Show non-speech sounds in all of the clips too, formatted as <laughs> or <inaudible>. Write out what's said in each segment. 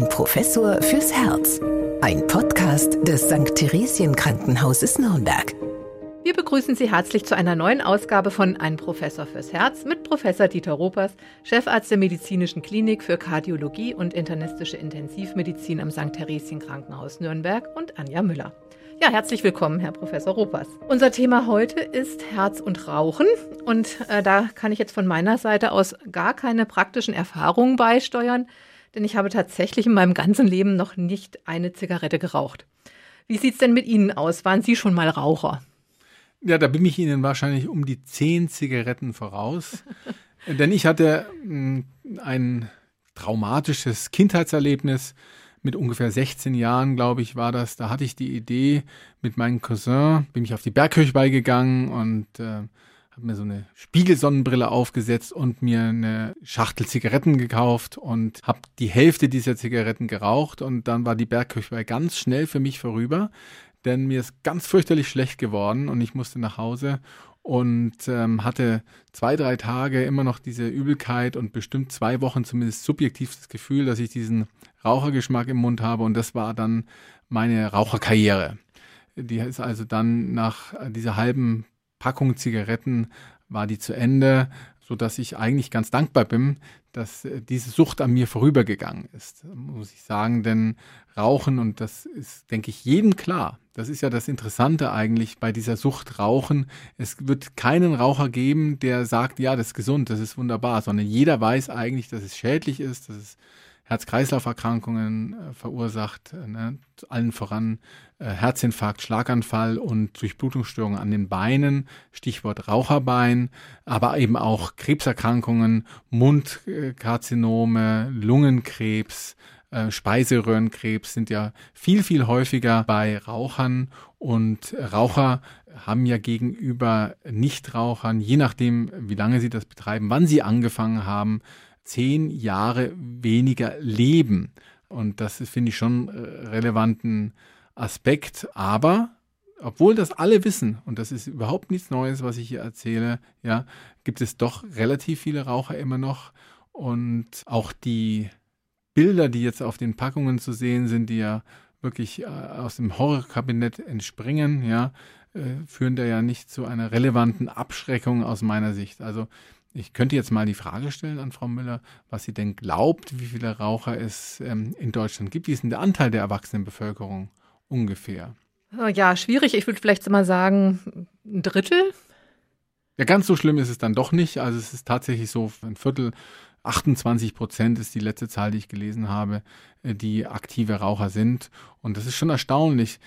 Ein Professor fürs Herz. Ein Podcast des St. Theresien Krankenhauses Nürnberg. Wir begrüßen Sie herzlich zu einer neuen Ausgabe von Ein Professor fürs Herz mit Professor Dieter Ropers, Chefarzt der Medizinischen Klinik für Kardiologie und internistische Intensivmedizin am St. Theresien Krankenhaus Nürnberg und Anja Müller. Ja, herzlich willkommen, Herr Professor Ropers. Unser Thema heute ist Herz und Rauchen. Und äh, da kann ich jetzt von meiner Seite aus gar keine praktischen Erfahrungen beisteuern, denn ich habe tatsächlich in meinem ganzen Leben noch nicht eine Zigarette geraucht. Wie sieht es denn mit Ihnen aus? Waren Sie schon mal Raucher? Ja, da bin ich Ihnen wahrscheinlich um die zehn Zigaretten voraus. <laughs> denn ich hatte hm, ein traumatisches Kindheitserlebnis mit ungefähr 16 Jahren, glaube ich, war das. Da hatte ich die Idee mit meinem Cousin, bin ich auf die Bergkirche beigegangen und äh, mir so eine Spiegelsonnenbrille aufgesetzt und mir eine Schachtel Zigaretten gekauft und habe die Hälfte dieser Zigaretten geraucht und dann war die Bergkirche ganz schnell für mich vorüber, denn mir ist ganz fürchterlich schlecht geworden und ich musste nach Hause und ähm, hatte zwei, drei Tage immer noch diese Übelkeit und bestimmt zwei Wochen zumindest subjektiv das Gefühl, dass ich diesen Rauchergeschmack im Mund habe und das war dann meine Raucherkarriere. Die ist also dann nach dieser halben Packung Zigaretten war die zu Ende, so dass ich eigentlich ganz dankbar bin, dass äh, diese Sucht an mir vorübergegangen ist, muss ich sagen, denn Rauchen, und das ist, denke ich, jedem klar, das ist ja das Interessante eigentlich bei dieser Sucht Rauchen, es wird keinen Raucher geben, der sagt, ja, das ist gesund, das ist wunderbar, sondern jeder weiß eigentlich, dass es schädlich ist, dass es Herz-Kreislauf-Erkrankungen äh, verursacht, äh, ne? allen voran äh, Herzinfarkt, Schlaganfall und Durchblutungsstörungen an den Beinen, Stichwort Raucherbein, aber eben auch Krebserkrankungen, Mundkarzinome, Lungenkrebs, äh, Speiseröhrenkrebs sind ja viel, viel häufiger bei Rauchern und Raucher haben ja gegenüber Nichtrauchern, je nachdem, wie lange sie das betreiben, wann sie angefangen haben, zehn Jahre weniger leben. Und das finde ich, schon äh, relevanten Aspekt. Aber obwohl das alle wissen, und das ist überhaupt nichts Neues, was ich hier erzähle, ja, gibt es doch relativ viele Raucher immer noch. Und auch die Bilder, die jetzt auf den Packungen zu sehen sind, die ja wirklich äh, aus dem Horrorkabinett entspringen, ja, äh, führen da ja nicht zu einer relevanten Abschreckung aus meiner Sicht. Also ich könnte jetzt mal die Frage stellen an Frau Müller, was sie denn glaubt, wie viele Raucher es ähm, in Deutschland gibt. Wie ist denn der Anteil der Erwachsenenbevölkerung ungefähr? Ja, schwierig. Ich würde vielleicht mal sagen, ein Drittel. Ja, ganz so schlimm ist es dann doch nicht. Also es ist tatsächlich so ein Viertel, 28 Prozent ist die letzte Zahl, die ich gelesen habe, äh, die aktive Raucher sind. Und das ist schon erstaunlich.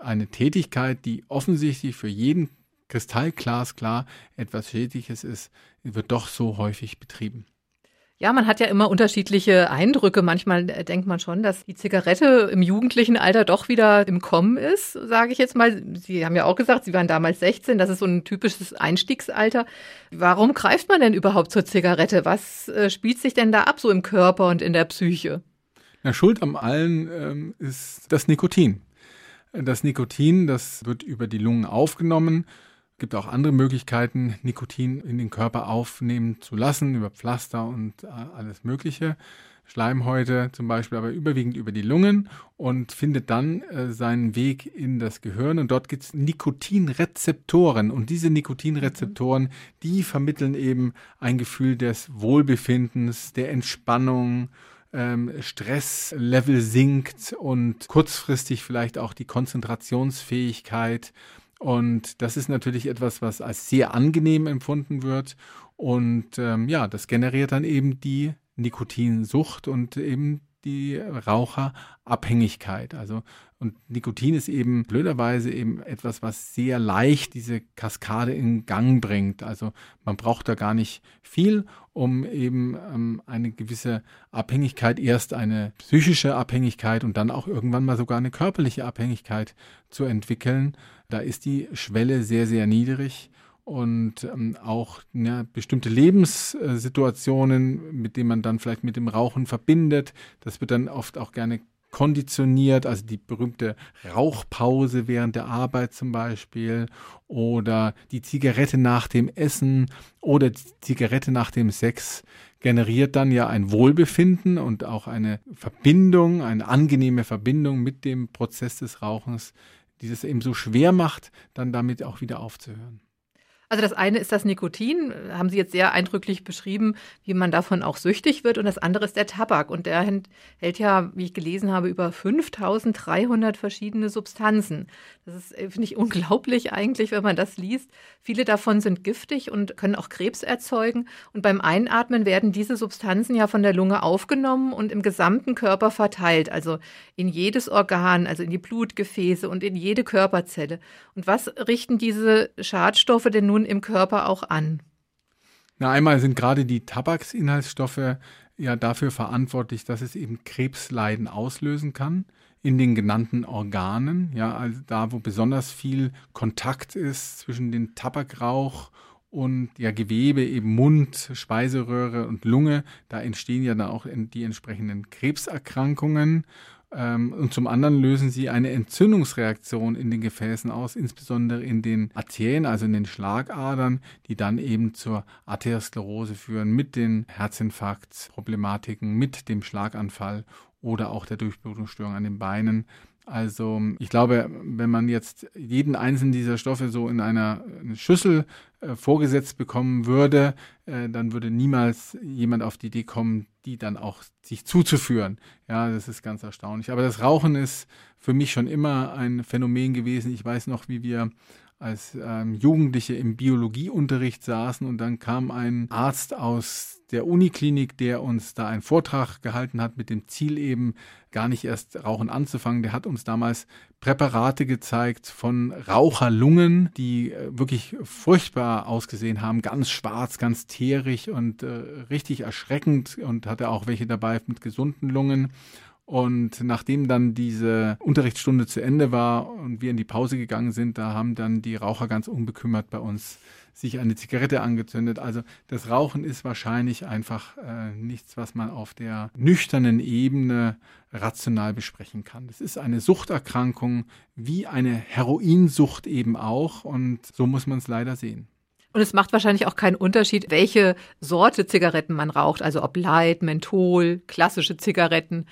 Eine Tätigkeit, die offensichtlich für jeden kristallglasklar etwas Schädliches ist, wird doch so häufig betrieben. Ja, man hat ja immer unterschiedliche Eindrücke. Manchmal äh, denkt man schon, dass die Zigarette im jugendlichen Alter doch wieder im Kommen ist, sage ich jetzt mal. Sie haben ja auch gesagt, Sie waren damals 16, das ist so ein typisches Einstiegsalter. Warum greift man denn überhaupt zur Zigarette? Was äh, spielt sich denn da ab so im Körper und in der Psyche? Na, Schuld am allen ähm, ist das Nikotin. Das Nikotin, das wird über die Lungen aufgenommen gibt auch andere Möglichkeiten, Nikotin in den Körper aufnehmen zu lassen, über Pflaster und äh, alles Mögliche. Schleimhäute zum Beispiel, aber überwiegend über die Lungen und findet dann äh, seinen Weg in das Gehirn. Und dort gibt es Nikotinrezeptoren. Und diese Nikotinrezeptoren, die vermitteln eben ein Gefühl des Wohlbefindens, der Entspannung, ähm, Stresslevel sinkt und kurzfristig vielleicht auch die Konzentrationsfähigkeit und das ist natürlich etwas, was als sehr angenehm empfunden wird. Und ähm, ja, das generiert dann eben die Nikotinsucht und eben die Raucherabhängigkeit. Also und Nikotin ist eben blöderweise eben etwas, was sehr leicht diese Kaskade in Gang bringt. Also man braucht da gar nicht viel, um eben ähm, eine gewisse Abhängigkeit, erst eine psychische Abhängigkeit und dann auch irgendwann mal sogar eine körperliche Abhängigkeit zu entwickeln. Da ist die Schwelle sehr, sehr niedrig und ähm, auch ja, bestimmte Lebenssituationen, mit denen man dann vielleicht mit dem Rauchen verbindet. Das wird dann oft auch gerne konditioniert, also die berühmte Rauchpause während der Arbeit zum Beispiel oder die Zigarette nach dem Essen oder die Zigarette nach dem Sex generiert dann ja ein Wohlbefinden und auch eine Verbindung, eine angenehme Verbindung mit dem Prozess des Rauchens, die es eben so schwer macht, dann damit auch wieder aufzuhören. Also das eine ist das Nikotin, haben Sie jetzt sehr eindrücklich beschrieben, wie man davon auch süchtig wird. Und das andere ist der Tabak. Und der hält ja, wie ich gelesen habe, über 5300 verschiedene Substanzen. Das ist, äh, finde ich, unglaublich eigentlich, wenn man das liest. Viele davon sind giftig und können auch Krebs erzeugen. Und beim Einatmen werden diese Substanzen ja von der Lunge aufgenommen und im gesamten Körper verteilt. Also in jedes Organ, also in die Blutgefäße und in jede Körperzelle. Und was richten diese Schadstoffe denn nun nun im Körper auch an? Na, einmal sind gerade die Tabaksinhaltsstoffe ja dafür verantwortlich, dass es eben Krebsleiden auslösen kann in den genannten Organen, ja, also da, wo besonders viel Kontakt ist zwischen dem Tabakrauch und ja Gewebe, eben Mund, Speiseröhre und Lunge, da entstehen ja dann auch die entsprechenden Krebserkrankungen und zum anderen lösen sie eine Entzündungsreaktion in den Gefäßen aus, insbesondere in den Arterien, also in den Schlagadern, die dann eben zur Arteriosklerose führen mit den Herzinfarktproblematiken, mit dem Schlaganfall oder auch der Durchblutungsstörung an den Beinen. Also ich glaube, wenn man jetzt jeden einzelnen dieser Stoffe so in einer Schüssel äh, vorgesetzt bekommen würde, äh, dann würde niemals jemand auf die Idee kommen, die dann auch sich zuzuführen. Ja, das ist ganz erstaunlich. Aber das Rauchen ist für mich schon immer ein Phänomen gewesen. Ich weiß noch, wie wir als ähm, Jugendliche im Biologieunterricht saßen und dann kam ein Arzt aus der Uniklinik, der uns da einen Vortrag gehalten hat mit dem Ziel eben gar nicht erst Rauchen anzufangen. Der hat uns damals Präparate gezeigt von Raucherlungen, die äh, wirklich furchtbar ausgesehen haben, ganz schwarz, ganz teerig und äh, richtig erschreckend und hatte auch welche dabei mit gesunden Lungen. Und nachdem dann diese Unterrichtsstunde zu Ende war und wir in die Pause gegangen sind, da haben dann die Raucher ganz unbekümmert bei uns sich eine Zigarette angezündet. Also das Rauchen ist wahrscheinlich einfach äh, nichts, was man auf der nüchternen Ebene rational besprechen kann. Es ist eine Suchterkrankung, wie eine Heroinsucht eben auch. Und so muss man es leider sehen. Und es macht wahrscheinlich auch keinen Unterschied, welche Sorte Zigaretten man raucht, also ob Light, Menthol, klassische Zigaretten.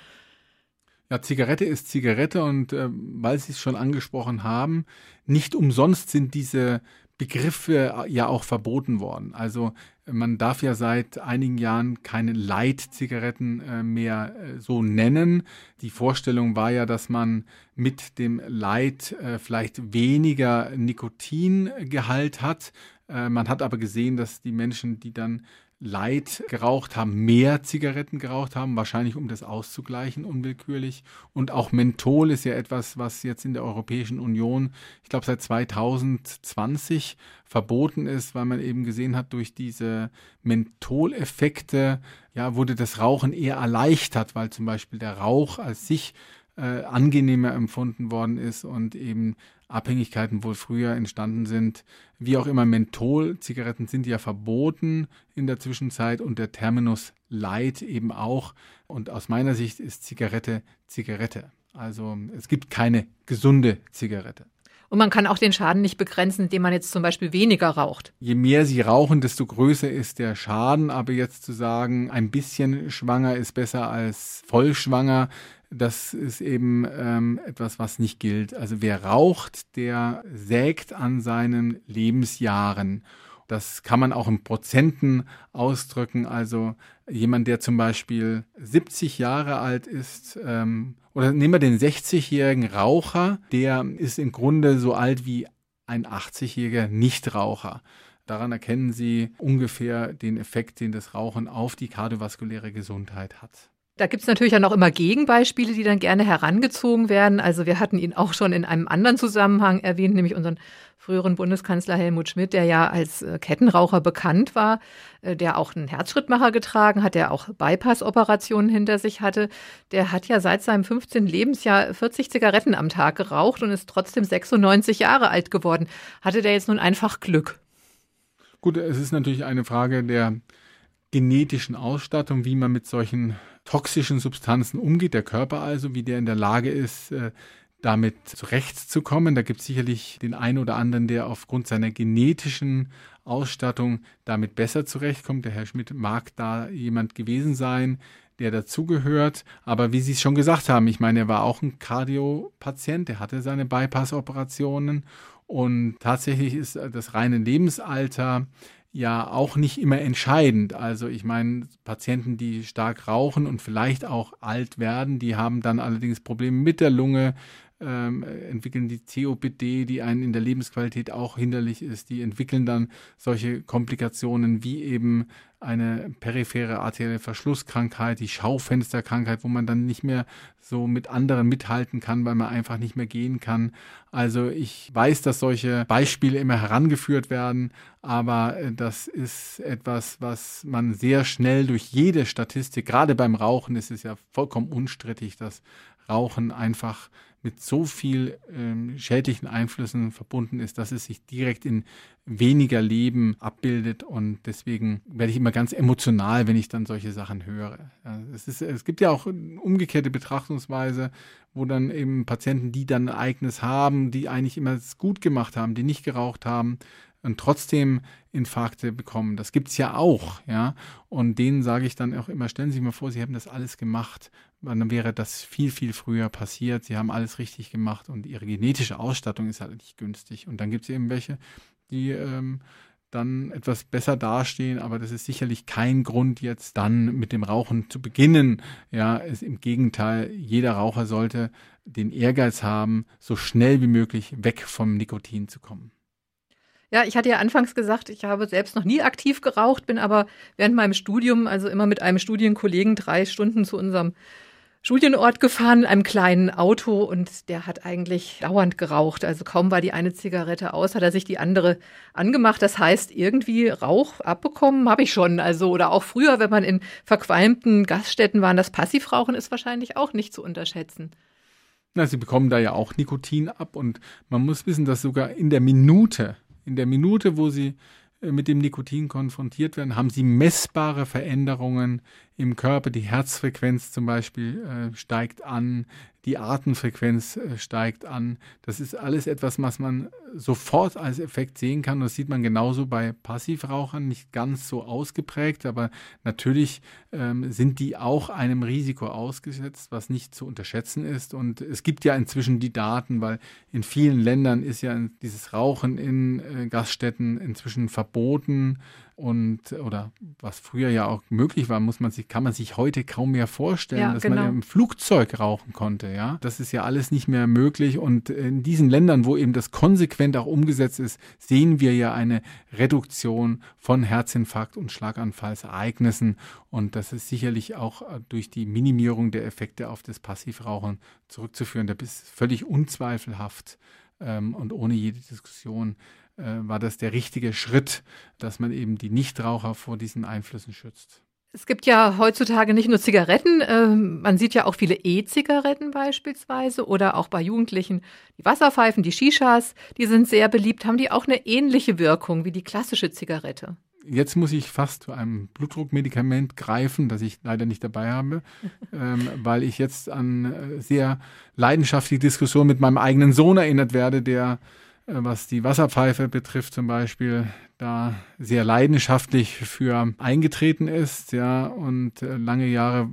Ja, Zigarette ist Zigarette und äh, weil Sie es schon angesprochen haben, nicht umsonst sind diese Begriffe äh, ja auch verboten worden. Also man darf ja seit einigen Jahren keine Light-Zigaretten äh, mehr äh, so nennen. Die Vorstellung war ja, dass man mit dem Light äh, vielleicht weniger Nikotingehalt hat. Äh, man hat aber gesehen, dass die Menschen, die dann Light geraucht haben, mehr Zigaretten geraucht haben, wahrscheinlich um das auszugleichen, unwillkürlich. Und auch Menthol ist ja etwas, was jetzt in der Europäischen Union, ich glaube, seit 2020 verboten ist, weil man eben gesehen hat, durch diese Mentholeffekte, ja, wurde das Rauchen eher erleichtert, weil zum Beispiel der Rauch als sich äh, angenehmer empfunden worden ist und eben Abhängigkeiten wohl früher entstanden sind. Wie auch immer, Menthol-Zigaretten sind ja verboten in der Zwischenzeit und der Terminus Light eben auch. Und aus meiner Sicht ist Zigarette Zigarette. Also es gibt keine gesunde Zigarette. Und man kann auch den Schaden nicht begrenzen, indem man jetzt zum Beispiel weniger raucht. Je mehr sie rauchen, desto größer ist der Schaden. Aber jetzt zu sagen, ein bisschen schwanger ist besser als voll schwanger, das ist eben ähm, etwas, was nicht gilt. Also wer raucht, der sägt an seinen Lebensjahren. Das kann man auch in Prozenten ausdrücken. Also jemand, der zum Beispiel 70 Jahre alt ist, ähm, oder nehmen wir den 60-jährigen Raucher, der ist im Grunde so alt wie ein 80-jähriger Nichtraucher. Daran erkennen Sie ungefähr den Effekt, den das Rauchen auf die kardiovaskuläre Gesundheit hat. Da gibt es natürlich auch noch immer Gegenbeispiele, die dann gerne herangezogen werden. Also wir hatten ihn auch schon in einem anderen Zusammenhang erwähnt, nämlich unseren früheren Bundeskanzler Helmut Schmidt, der ja als äh, Kettenraucher bekannt war, äh, der auch einen Herzschrittmacher getragen hat, der auch Bypass-Operationen hinter sich hatte. Der hat ja seit seinem 15. Lebensjahr 40 Zigaretten am Tag geraucht und ist trotzdem 96 Jahre alt geworden. Hatte der jetzt nun einfach Glück? Gut, es ist natürlich eine Frage der genetischen Ausstattung, wie man mit solchen toxischen Substanzen umgeht, der Körper also, wie der in der Lage ist, äh, damit zurechtzukommen. Da gibt es sicherlich den einen oder anderen, der aufgrund seiner genetischen Ausstattung damit besser zurechtkommt. Der Herr Schmidt mag da jemand gewesen sein, der dazugehört. Aber wie Sie es schon gesagt haben, ich meine, er war auch ein Kardiopatient, der hatte seine Bypass-Operationen und tatsächlich ist das reine Lebensalter ja auch nicht immer entscheidend. Also ich meine, Patienten, die stark rauchen und vielleicht auch alt werden, die haben dann allerdings Probleme mit der Lunge, ähm, entwickeln die COPD, die einen in der Lebensqualität auch hinderlich ist. Die entwickeln dann solche Komplikationen wie eben eine periphere arterielle Verschlusskrankheit, die Schaufensterkrankheit, wo man dann nicht mehr so mit anderen mithalten kann, weil man einfach nicht mehr gehen kann. Also ich weiß, dass solche Beispiele immer herangeführt werden, aber äh, das ist etwas, was man sehr schnell durch jede Statistik, gerade beim Rauchen ist es ja vollkommen unstrittig, dass Rauchen einfach mit so viel ähm, schädlichen Einflüssen verbunden ist, dass es sich direkt in weniger Leben abbildet. Und deswegen werde ich ganz emotional, wenn ich dann solche Sachen höre. Es, ist, es gibt ja auch umgekehrte Betrachtungsweise, wo dann eben Patienten, die dann ein Ereignis haben, die eigentlich immer es gut gemacht haben, die nicht geraucht haben, und trotzdem Infarkte bekommen. Das gibt es ja auch, ja. Und denen sage ich dann auch immer, stellen Sie sich mal vor, Sie haben das alles gemacht. Dann wäre das viel, viel früher passiert. Sie haben alles richtig gemacht und Ihre genetische Ausstattung ist halt nicht günstig. Und dann gibt es eben welche, die ähm, dann etwas besser dastehen, aber das ist sicherlich kein Grund, jetzt dann mit dem Rauchen zu beginnen. Ja, es, im Gegenteil, jeder Raucher sollte den Ehrgeiz haben, so schnell wie möglich weg vom Nikotin zu kommen. Ja, ich hatte ja anfangs gesagt, ich habe selbst noch nie aktiv geraucht, bin aber während meinem Studium, also immer mit einem Studienkollegen, drei Stunden zu unserem Studienort gefahren, in einem kleinen Auto und der hat eigentlich dauernd geraucht. Also kaum war die eine Zigarette aus, hat er sich die andere angemacht. Das heißt, irgendwie Rauch abbekommen habe ich schon. Also, oder auch früher, wenn man in verqualmten Gaststätten war, das Passivrauchen ist wahrscheinlich auch nicht zu unterschätzen. Na, sie bekommen da ja auch Nikotin ab und man muss wissen, dass sogar in der Minute in der Minute, wo sie mit dem Nikotin konfrontiert werden, haben sie messbare Veränderungen im Körper. Die Herzfrequenz zum Beispiel äh, steigt an, die Atemfrequenz äh, steigt an. Das ist alles etwas, was man sofort als Effekt sehen kann. Das sieht man genauso bei Passivrauchern, nicht ganz so ausgeprägt, aber natürlich ähm, sind die auch einem Risiko ausgesetzt, was nicht zu unterschätzen ist. Und es gibt ja inzwischen die Daten, weil in vielen Ländern ist ja dieses Rauchen in äh, Gaststätten inzwischen verboten und oder was früher ja auch möglich war, muss man sich, kann man sich heute kaum mehr vorstellen, ja, dass genau. man im Flugzeug rauchen konnte. Ja, das ist ja alles nicht mehr möglich. Und in diesen Ländern, wo eben das konsequent auch umgesetzt ist, sehen wir ja eine Reduktion von Herzinfarkt und Schlaganfallsereignissen. Und das ist sicherlich auch durch die Minimierung der Effekte auf das Passivrauchen zurückzuführen. Das ist völlig unzweifelhaft ähm, und ohne jede Diskussion äh, war das der richtige Schritt, dass man eben die Nichtraucher vor diesen Einflüssen schützt. Es gibt ja heutzutage nicht nur Zigaretten, äh, man sieht ja auch viele E-Zigaretten beispielsweise oder auch bei Jugendlichen die Wasserpfeifen, die Shishas, die sind sehr beliebt. Haben die auch eine ähnliche Wirkung wie die klassische Zigarette? Jetzt muss ich fast zu einem Blutdruckmedikament greifen, das ich leider nicht dabei habe, <laughs> ähm, weil ich jetzt an äh, sehr leidenschaftliche Diskussionen mit meinem eigenen Sohn erinnert werde, der was die Wasserpfeife betrifft zum Beispiel, da sehr leidenschaftlich für eingetreten ist, ja, und äh, lange Jahre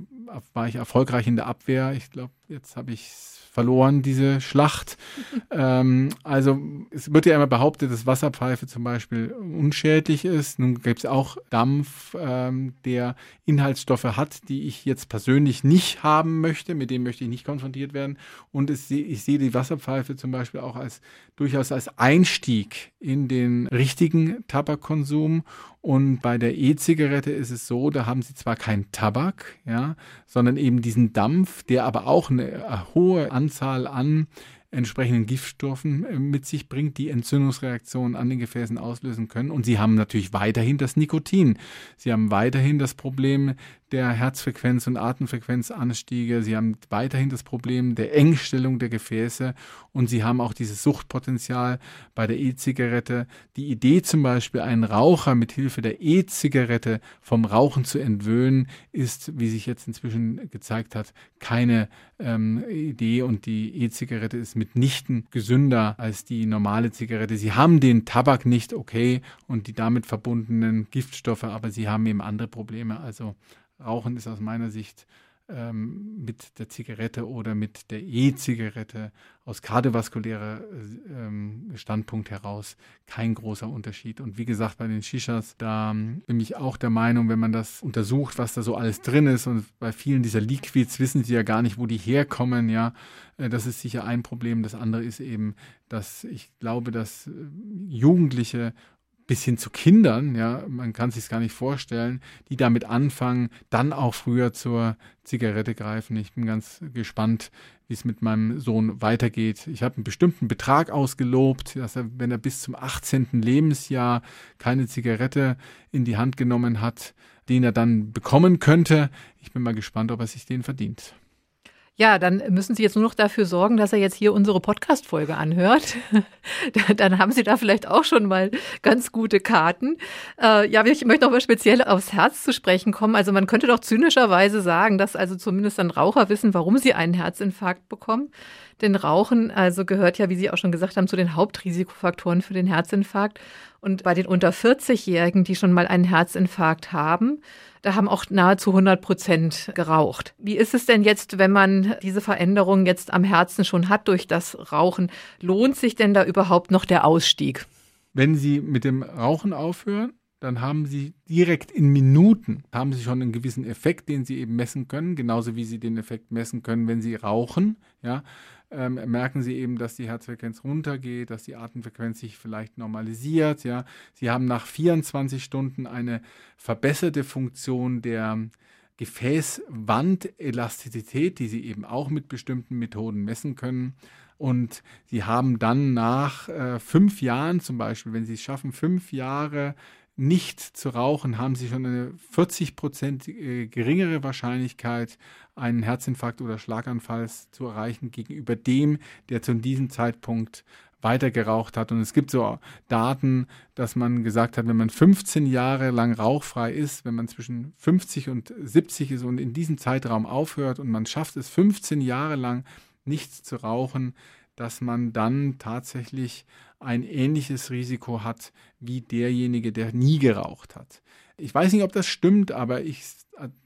war ich erfolgreich in der Abwehr. Ich glaube, jetzt habe ich verloren, diese Schlacht. <laughs> ähm, also es wird ja immer behauptet, dass Wasserpfeife zum Beispiel unschädlich ist. Nun gibt es auch Dampf, ähm, der Inhaltsstoffe hat, die ich jetzt persönlich nicht haben möchte, mit dem möchte ich nicht konfrontiert werden. Und es, ich sehe die Wasserpfeife zum Beispiel auch als durchaus als Einstieg in den richtigen Tabakkonsum und bei der E-Zigarette ist es so, da haben sie zwar keinen Tabak, ja, sondern eben diesen Dampf, der aber auch eine hohe Anzahl an entsprechenden Giftstoffen äh, mit sich bringt, die Entzündungsreaktionen an den Gefäßen auslösen können. Und sie haben natürlich weiterhin das Nikotin. Sie haben weiterhin das Problem der Herzfrequenz und Atemfrequenzanstiege. Sie haben weiterhin das Problem der Engstellung der Gefäße und sie haben auch dieses Suchtpotenzial bei der E-Zigarette. Die Idee zum Beispiel, einen Raucher mit Hilfe der E-Zigarette vom Rauchen zu entwöhnen, ist, wie sich jetzt inzwischen gezeigt hat, keine ähm, Idee und die E-Zigarette ist mitnichten gesünder als die normale Zigarette. Sie haben den Tabak nicht, okay, und die damit verbundenen Giftstoffe, aber sie haben eben andere Probleme. Also Rauchen ist aus meiner Sicht ähm, mit der Zigarette oder mit der E-Zigarette aus kardiovaskulärer ähm, Standpunkt heraus kein großer Unterschied. Und wie gesagt, bei den Shishas, da bin ich auch der Meinung, wenn man das untersucht, was da so alles drin ist und bei vielen dieser Liquids wissen sie ja gar nicht, wo die herkommen, ja, äh, das ist sicher ein Problem. Das andere ist eben, dass ich glaube, dass äh, Jugendliche bis hin zu Kindern, ja, man kann sich gar nicht vorstellen, die damit anfangen, dann auch früher zur Zigarette greifen. Ich bin ganz gespannt, wie es mit meinem Sohn weitergeht. Ich habe einen bestimmten Betrag ausgelobt, dass er, wenn er bis zum 18. Lebensjahr keine Zigarette in die Hand genommen hat, den er dann bekommen könnte. Ich bin mal gespannt, ob er sich den verdient. Ja, dann müssen Sie jetzt nur noch dafür sorgen, dass er jetzt hier unsere Podcast-Folge anhört. <laughs> dann haben Sie da vielleicht auch schon mal ganz gute Karten. Äh, ja, ich möchte noch mal speziell aufs Herz zu sprechen kommen. Also man könnte doch zynischerweise sagen, dass also zumindest dann Raucher wissen, warum sie einen Herzinfarkt bekommen. Denn Rauchen also gehört ja, wie Sie auch schon gesagt haben, zu den Hauptrisikofaktoren für den Herzinfarkt. Und bei den unter 40-Jährigen, die schon mal einen Herzinfarkt haben, da haben auch nahezu 100 Prozent geraucht. Wie ist es denn jetzt, wenn man diese Veränderung jetzt am Herzen schon hat durch das Rauchen? Lohnt sich denn da überhaupt noch der Ausstieg? Wenn Sie mit dem Rauchen aufhören, dann haben Sie direkt in Minuten, haben Sie schon einen gewissen Effekt, den Sie eben messen können, genauso wie Sie den Effekt messen können, wenn Sie rauchen. Ja, ähm, merken sie eben, dass die Herzfrequenz runtergeht, dass die Atemfrequenz sich vielleicht normalisiert. Ja. Sie haben nach 24 Stunden eine verbesserte Funktion der Gefäßwandelastizität, die sie eben auch mit bestimmten Methoden messen können. Und sie haben dann nach äh, fünf Jahren zum Beispiel, wenn sie es schaffen, fünf Jahre nicht zu rauchen, haben sie schon eine 40 Prozent äh, geringere Wahrscheinlichkeit, einen Herzinfarkt oder Schlaganfall zu erreichen gegenüber dem, der zu diesem Zeitpunkt weiter geraucht hat. Und es gibt so Daten, dass man gesagt hat, wenn man 15 Jahre lang rauchfrei ist, wenn man zwischen 50 und 70 ist und in diesem Zeitraum aufhört und man schafft es 15 Jahre lang nichts zu rauchen, dass man dann tatsächlich ein ähnliches Risiko hat wie derjenige, der nie geraucht hat. Ich weiß nicht, ob das stimmt, aber ich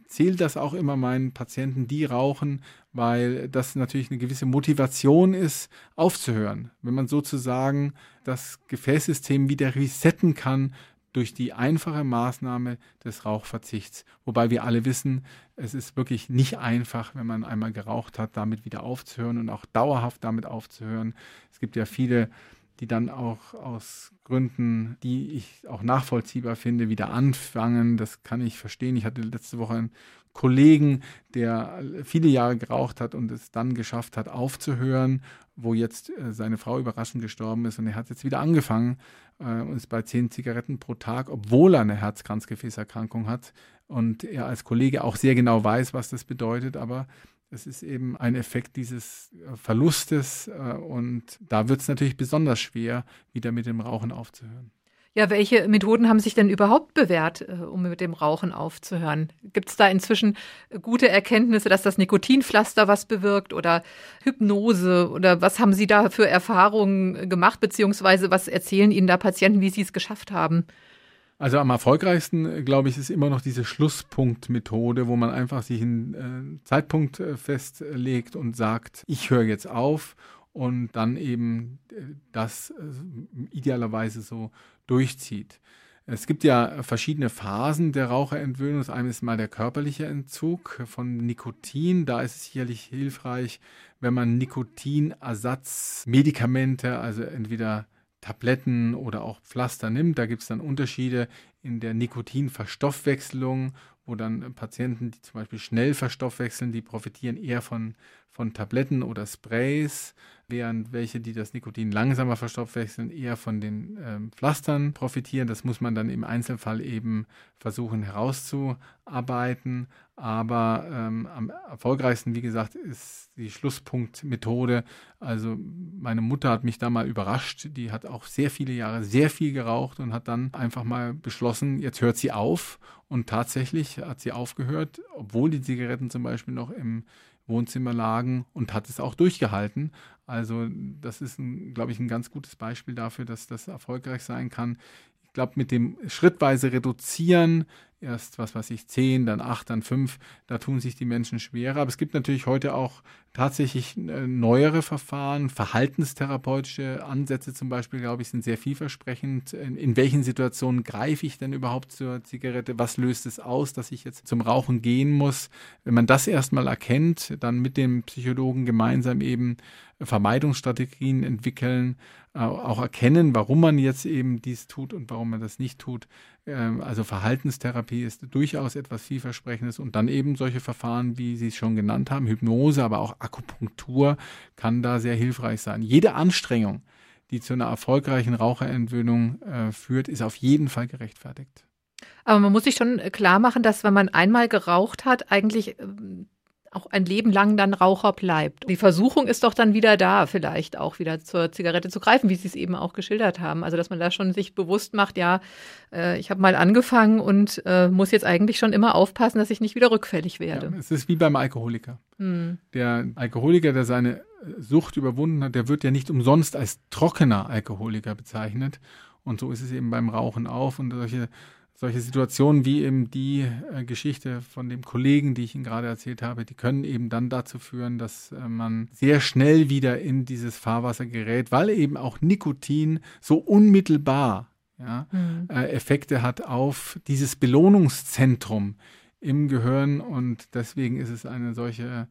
erzähle das auch immer meinen Patienten, die rauchen, weil das natürlich eine gewisse Motivation ist, aufzuhören. Wenn man sozusagen das Gefäßsystem wieder resetten kann durch die einfache Maßnahme des Rauchverzichts. Wobei wir alle wissen, es ist wirklich nicht einfach, wenn man einmal geraucht hat, damit wieder aufzuhören und auch dauerhaft damit aufzuhören. Es gibt ja viele die dann auch aus Gründen, die ich auch nachvollziehbar finde, wieder anfangen. Das kann ich verstehen. Ich hatte letzte Woche einen Kollegen, der viele Jahre geraucht hat und es dann geschafft hat, aufzuhören, wo jetzt äh, seine Frau überraschend gestorben ist und er hat jetzt wieder angefangen äh, und ist bei zehn Zigaretten pro Tag, obwohl er eine Herzkranzgefäßerkrankung hat und er als Kollege auch sehr genau weiß, was das bedeutet, aber es ist eben ein Effekt dieses äh, Verlustes äh, und da wird es natürlich besonders schwer, wieder mit dem Rauchen aufzuhören. Ja, welche Methoden haben sich denn überhaupt bewährt, äh, um mit dem Rauchen aufzuhören? Gibt es da inzwischen gute Erkenntnisse, dass das Nikotinpflaster was bewirkt oder Hypnose oder was haben Sie da für Erfahrungen gemacht, beziehungsweise was erzählen Ihnen da Patienten, wie Sie es geschafft haben? Also am erfolgreichsten, glaube ich, ist immer noch diese Schlusspunktmethode, wo man einfach sich einen äh, Zeitpunkt äh, festlegt und sagt, ich höre jetzt auf und dann eben äh, das äh, idealerweise so durchzieht. Es gibt ja verschiedene Phasen der Raucherentwöhnung. Das eine ist mal der körperliche Entzug von Nikotin. Da ist es sicherlich hilfreich, wenn man Nikotinersatzmedikamente, also entweder Tabletten oder auch Pflaster nimmt. Da gibt es dann Unterschiede in der Nikotinverstoffwechselung, wo dann Patienten, die zum Beispiel schnell verstoffwechseln, die profitieren eher von von Tabletten oder Sprays, während welche, die das Nikotin langsamer verstoffwechseln, eher von den ähm, Pflastern profitieren. Das muss man dann im Einzelfall eben versuchen herauszuarbeiten. Aber ähm, am erfolgreichsten, wie gesagt, ist die Schlusspunktmethode. Also meine Mutter hat mich da mal überrascht. Die hat auch sehr viele Jahre sehr viel geraucht und hat dann einfach mal beschlossen, jetzt hört sie auf. Und tatsächlich hat sie aufgehört, obwohl die Zigaretten zum Beispiel noch im Wohnzimmer lagen und hat es auch durchgehalten. Also das ist, glaube ich, ein ganz gutes Beispiel dafür, dass das erfolgreich sein kann. Ich glaube, mit dem schrittweise Reduzieren erst, was weiß ich, zehn, dann acht, dann fünf, da tun sich die Menschen schwerer. Aber es gibt natürlich heute auch tatsächlich äh, neuere Verfahren, verhaltenstherapeutische Ansätze zum Beispiel, glaube ich, sind sehr vielversprechend. In, in, welchen Situationen greife ich denn überhaupt zur Zigarette? Was löst es aus, dass ich jetzt zum Rauchen gehen muss? Wenn man das erstmal erkennt, dann mit dem Psychologen gemeinsam eben Vermeidungsstrategien entwickeln, auch erkennen, warum man jetzt eben dies tut und warum man das nicht tut. Ähm, also Verhaltenstherapie ist durchaus etwas vielversprechendes und dann eben solche Verfahren, wie Sie es schon genannt haben, Hypnose, aber auch Akupunktur kann da sehr hilfreich sein. Jede Anstrengung, die zu einer erfolgreichen Raucherentwöhnung äh, führt, ist auf jeden Fall gerechtfertigt. Aber man muss sich schon klar machen, dass wenn man einmal geraucht hat, eigentlich ähm, auch ein Leben lang dann Raucher bleibt. Die Versuchung ist doch dann wieder da, vielleicht auch wieder zur Zigarette zu greifen, wie Sie es eben auch geschildert haben. Also dass man da schon sich bewusst macht, ja, äh, ich habe mal angefangen und äh, muss jetzt eigentlich schon immer aufpassen, dass ich nicht wieder rückfällig werde. Ja, es ist wie beim Alkoholiker. Hm. Der Alkoholiker, der seine Sucht überwunden hat, der wird ja nicht umsonst als trockener Alkoholiker bezeichnet. Und so ist es eben beim Rauchen auch. Und solche solche Situationen wie eben die äh, Geschichte von dem Kollegen, die ich Ihnen gerade erzählt habe, die können eben dann dazu führen, dass äh, man sehr schnell wieder in dieses Fahrwasser gerät, weil eben auch Nikotin so unmittelbar ja, mhm. äh, Effekte hat auf dieses Belohnungszentrum im Gehirn und deswegen ist es eine solche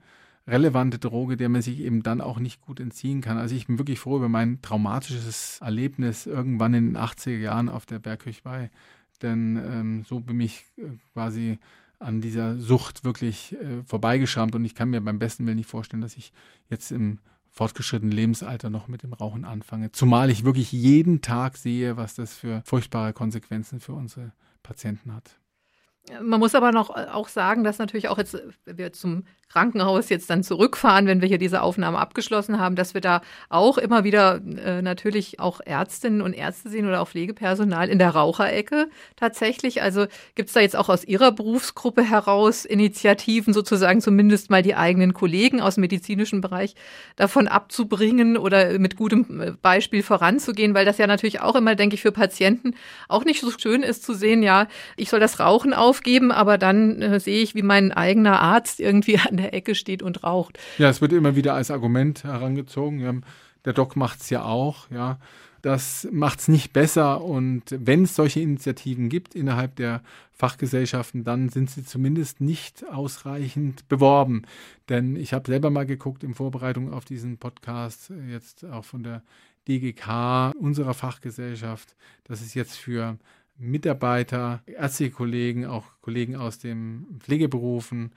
relevante Droge, der man sich eben dann auch nicht gut entziehen kann. Also ich bin wirklich froh über mein traumatisches Erlebnis irgendwann in den 80er Jahren auf der Berghöchwei denn ähm, so bin ich äh, quasi an dieser Sucht wirklich äh, vorbeigeschrammt und ich kann mir beim besten Willen nicht vorstellen, dass ich jetzt im fortgeschrittenen Lebensalter noch mit dem Rauchen anfange. Zumal ich wirklich jeden Tag sehe, was das für furchtbare Konsequenzen für unsere Patienten hat. Man muss aber noch äh, auch sagen, dass natürlich auch jetzt, wenn wir zum Krankenhaus jetzt dann zurückfahren, wenn wir hier diese Aufnahme abgeschlossen haben, dass wir da auch immer wieder äh, natürlich auch Ärztinnen und Ärzte sehen oder auch Pflegepersonal in der Raucherecke tatsächlich. Also gibt es da jetzt auch aus Ihrer Berufsgruppe heraus Initiativen, sozusagen zumindest mal die eigenen Kollegen aus dem medizinischen Bereich davon abzubringen oder mit gutem äh, Beispiel voranzugehen, weil das ja natürlich auch immer, denke ich, für Patienten auch nicht so schön ist zu sehen, ja, ich soll das Rauchen aufgeben, aber dann äh, sehe ich, wie mein eigener Arzt irgendwie der Ecke steht und raucht. Ja, es wird immer wieder als Argument herangezogen. Der Doc macht es ja auch, ja. Das macht es nicht besser. Und wenn es solche Initiativen gibt innerhalb der Fachgesellschaften, dann sind sie zumindest nicht ausreichend beworben. Denn ich habe selber mal geguckt in Vorbereitung auf diesen Podcast, jetzt auch von der DGK, unserer Fachgesellschaft, dass es jetzt für Mitarbeiter, ärztliche Kollegen, auch Kollegen aus den Pflegeberufen,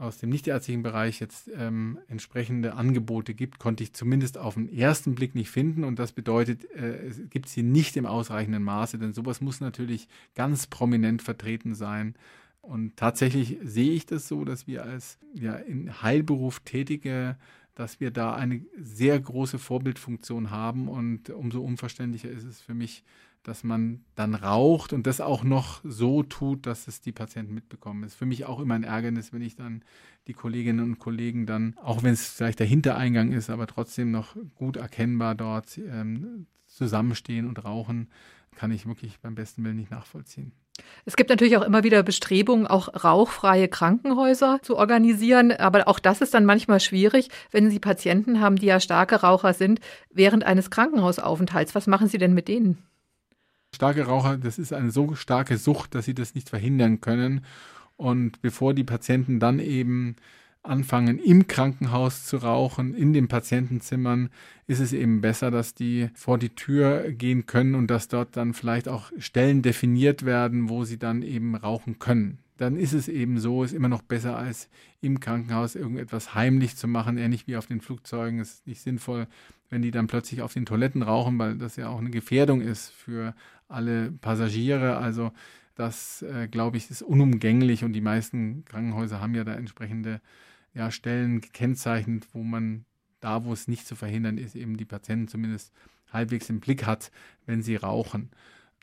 aus dem nichtärztlichen Bereich jetzt ähm, entsprechende Angebote gibt, konnte ich zumindest auf den ersten Blick nicht finden. Und das bedeutet, äh, es gibt sie nicht im ausreichenden Maße, denn sowas muss natürlich ganz prominent vertreten sein. Und tatsächlich sehe ich das so, dass wir als ja, in Heilberuf Tätige, dass wir da eine sehr große Vorbildfunktion haben. Und umso unverständlicher ist es für mich, dass man dann raucht und das auch noch so tut, dass es die Patienten mitbekommen. Das ist für mich auch immer ein Ärgernis, wenn ich dann die Kolleginnen und Kollegen dann, auch wenn es vielleicht der Hintereingang ist, aber trotzdem noch gut erkennbar dort ähm, zusammenstehen und rauchen, kann ich wirklich beim besten Willen nicht nachvollziehen. Es gibt natürlich auch immer wieder Bestrebungen, auch rauchfreie Krankenhäuser zu organisieren. Aber auch das ist dann manchmal schwierig, wenn Sie Patienten haben, die ja starke Raucher sind, während eines Krankenhausaufenthalts. Was machen Sie denn mit denen? Starke Raucher, das ist eine so starke Sucht, dass sie das nicht verhindern können. Und bevor die Patienten dann eben anfangen, im Krankenhaus zu rauchen, in den Patientenzimmern, ist es eben besser, dass die vor die Tür gehen können und dass dort dann vielleicht auch Stellen definiert werden, wo sie dann eben rauchen können. dann ist es eben so, ist immer noch besser als im Krankenhaus irgendetwas heimlich zu machen, ähnlich wie auf den Flugzeugen. Es ist nicht sinnvoll, wenn die dann plötzlich auf den Toiletten rauchen, weil das ja auch eine Gefährdung ist für alle Passagiere. Also das, äh, glaube ich, ist unumgänglich und die meisten Krankenhäuser haben ja da entsprechende ja, Stellen gekennzeichnet, wo man da, wo es nicht zu verhindern ist, eben die Patienten zumindest halbwegs im Blick hat, wenn sie rauchen.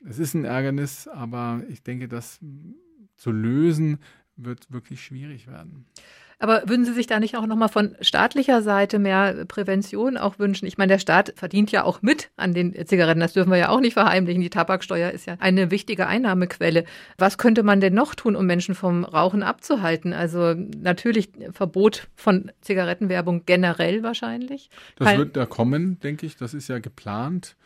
Es ist ein Ärgernis, aber ich denke, das zu lösen wird wirklich schwierig werden. Aber würden Sie sich da nicht auch nochmal von staatlicher Seite mehr Prävention auch wünschen? Ich meine, der Staat verdient ja auch mit an den Zigaretten. Das dürfen wir ja auch nicht verheimlichen. Die Tabaksteuer ist ja eine wichtige Einnahmequelle. Was könnte man denn noch tun, um Menschen vom Rauchen abzuhalten? Also natürlich Verbot von Zigarettenwerbung generell wahrscheinlich. Das Kein wird da kommen, denke ich. Das ist ja geplant.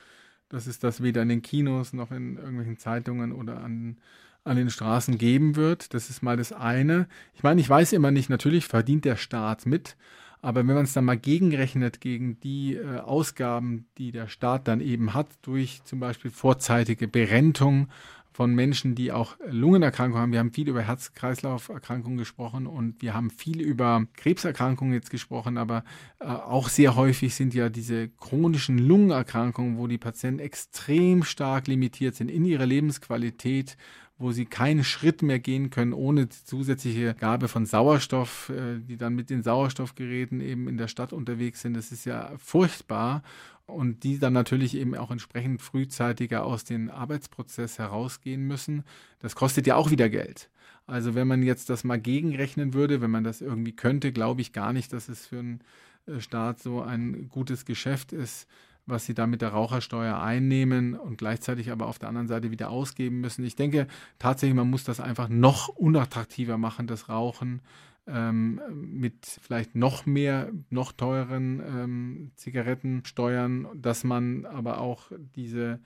Das ist das weder in den Kinos noch in irgendwelchen Zeitungen oder an an den Straßen geben wird. Das ist mal das eine. Ich meine, ich weiß immer nicht, natürlich verdient der Staat mit, aber wenn man es dann mal gegenrechnet gegen die äh, Ausgaben, die der Staat dann eben hat, durch zum Beispiel vorzeitige Berentung von Menschen, die auch Lungenerkrankungen haben. Wir haben viel über Herz-Kreislauf-Erkrankungen gesprochen und wir haben viel über Krebserkrankungen jetzt gesprochen, aber äh, auch sehr häufig sind ja diese chronischen Lungenerkrankungen, wo die Patienten extrem stark limitiert sind in ihrer Lebensqualität wo sie keinen Schritt mehr gehen können ohne zusätzliche Gabe von Sauerstoff, äh, die dann mit den Sauerstoffgeräten eben in der Stadt unterwegs sind. Das ist ja furchtbar und die dann natürlich eben auch entsprechend frühzeitiger aus dem Arbeitsprozess herausgehen müssen. Das kostet ja auch wieder Geld. Also wenn man jetzt das mal gegenrechnen würde, wenn man das irgendwie könnte, glaube ich gar nicht, dass es für einen äh, Staat so ein gutes Geschäft ist, was sie da mit der Rauchersteuer einnehmen und gleichzeitig aber auf der anderen Seite wieder ausgeben müssen. Ich denke tatsächlich, man muss das einfach noch unattraktiver machen, das Rauchen. Ähm, mit vielleicht noch mehr, noch teuren ähm, Zigarettensteuern, dass man aber auch diese,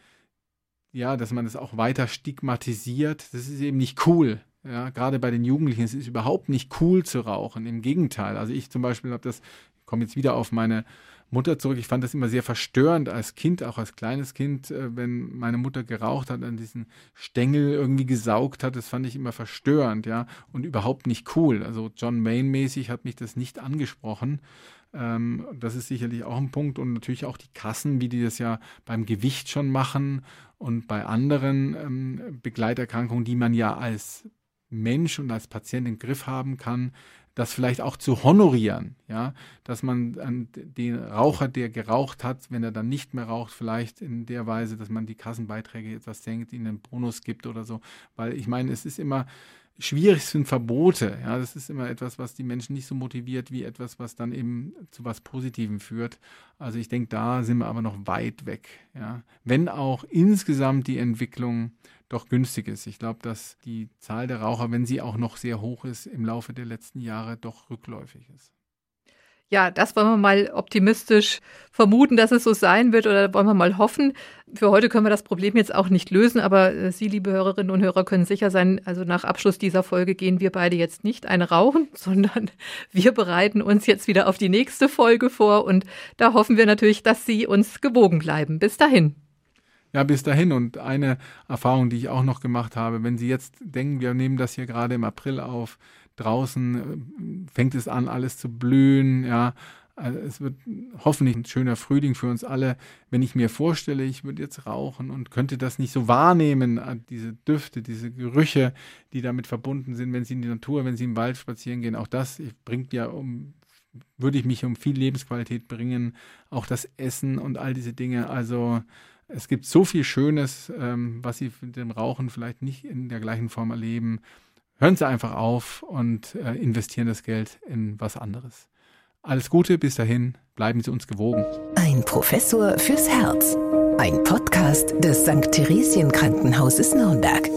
ja, dass man das auch weiter stigmatisiert. Das ist eben nicht cool. Ja, gerade bei den Jugendlichen, es ist überhaupt nicht cool zu rauchen. Im Gegenteil. Also ich zum Beispiel habe das, ich komme jetzt wieder auf meine Mutter zurück. Ich fand das immer sehr verstörend als Kind, auch als kleines Kind, äh, wenn meine Mutter geraucht hat, an diesen Stängel irgendwie gesaugt hat. Das fand ich immer verstörend, ja, und überhaupt nicht cool. Also John Mayne-mäßig hat mich das nicht angesprochen. Ähm, das ist sicherlich auch ein Punkt und natürlich auch die Kassen, wie die das ja beim Gewicht schon machen und bei anderen ähm, Begleiterkrankungen, die man ja als Mensch und als Patient im Griff haben kann, das vielleicht auch zu honorieren, ja, dass man den Raucher, der geraucht hat, wenn er dann nicht mehr raucht, vielleicht in der Weise, dass man die Kassenbeiträge etwas senkt, ihnen einen Bonus gibt oder so, weil ich meine, es ist immer schwierig sind Verbote, ja, das ist immer etwas, was die Menschen nicht so motiviert wie etwas, was dann eben zu was Positivem führt. Also ich denke, da sind wir aber noch weit weg, ja, wenn auch insgesamt die Entwicklung doch günstig ist. Ich glaube, dass die Zahl der Raucher, wenn sie auch noch sehr hoch ist, im Laufe der letzten Jahre doch rückläufig ist. Ja, das wollen wir mal optimistisch vermuten, dass es so sein wird oder wollen wir mal hoffen. Für heute können wir das Problem jetzt auch nicht lösen, aber äh, Sie, liebe Hörerinnen und Hörer, können sicher sein, also nach Abschluss dieser Folge gehen wir beide jetzt nicht eine rauchen, <laughs> sondern wir bereiten uns jetzt wieder auf die nächste Folge vor und da hoffen wir natürlich, dass Sie uns gewogen bleiben. Bis dahin ja, bis dahin. Und eine Erfahrung, die ich auch noch gemacht habe, wenn Sie jetzt denken, wir nehmen das hier gerade im April auf, draußen äh, fängt es an, alles zu blühen, ja. Also es wird hoffentlich ein schöner Frühling für uns alle. Wenn ich mir vorstelle, ich würde jetzt rauchen und könnte das nicht so wahrnehmen, äh, diese Düfte, diese Gerüche, die damit verbunden sind, wenn Sie in die Natur, wenn Sie im Wald spazieren gehen, auch das bringt ja um würde ich mich um viel Lebensqualität bringen, auch das Essen und all diese Dinge. Also es gibt so viel Schönes, ähm, was Sie mit dem Rauchen vielleicht nicht in der gleichen Form erleben. Hören Sie einfach auf und äh, investieren das Geld in was anderes. Alles Gute, bis dahin, bleiben Sie uns gewogen. Ein Professor fürs Herz. Ein Podcast des St. Theresien Krankenhauses Nürnberg.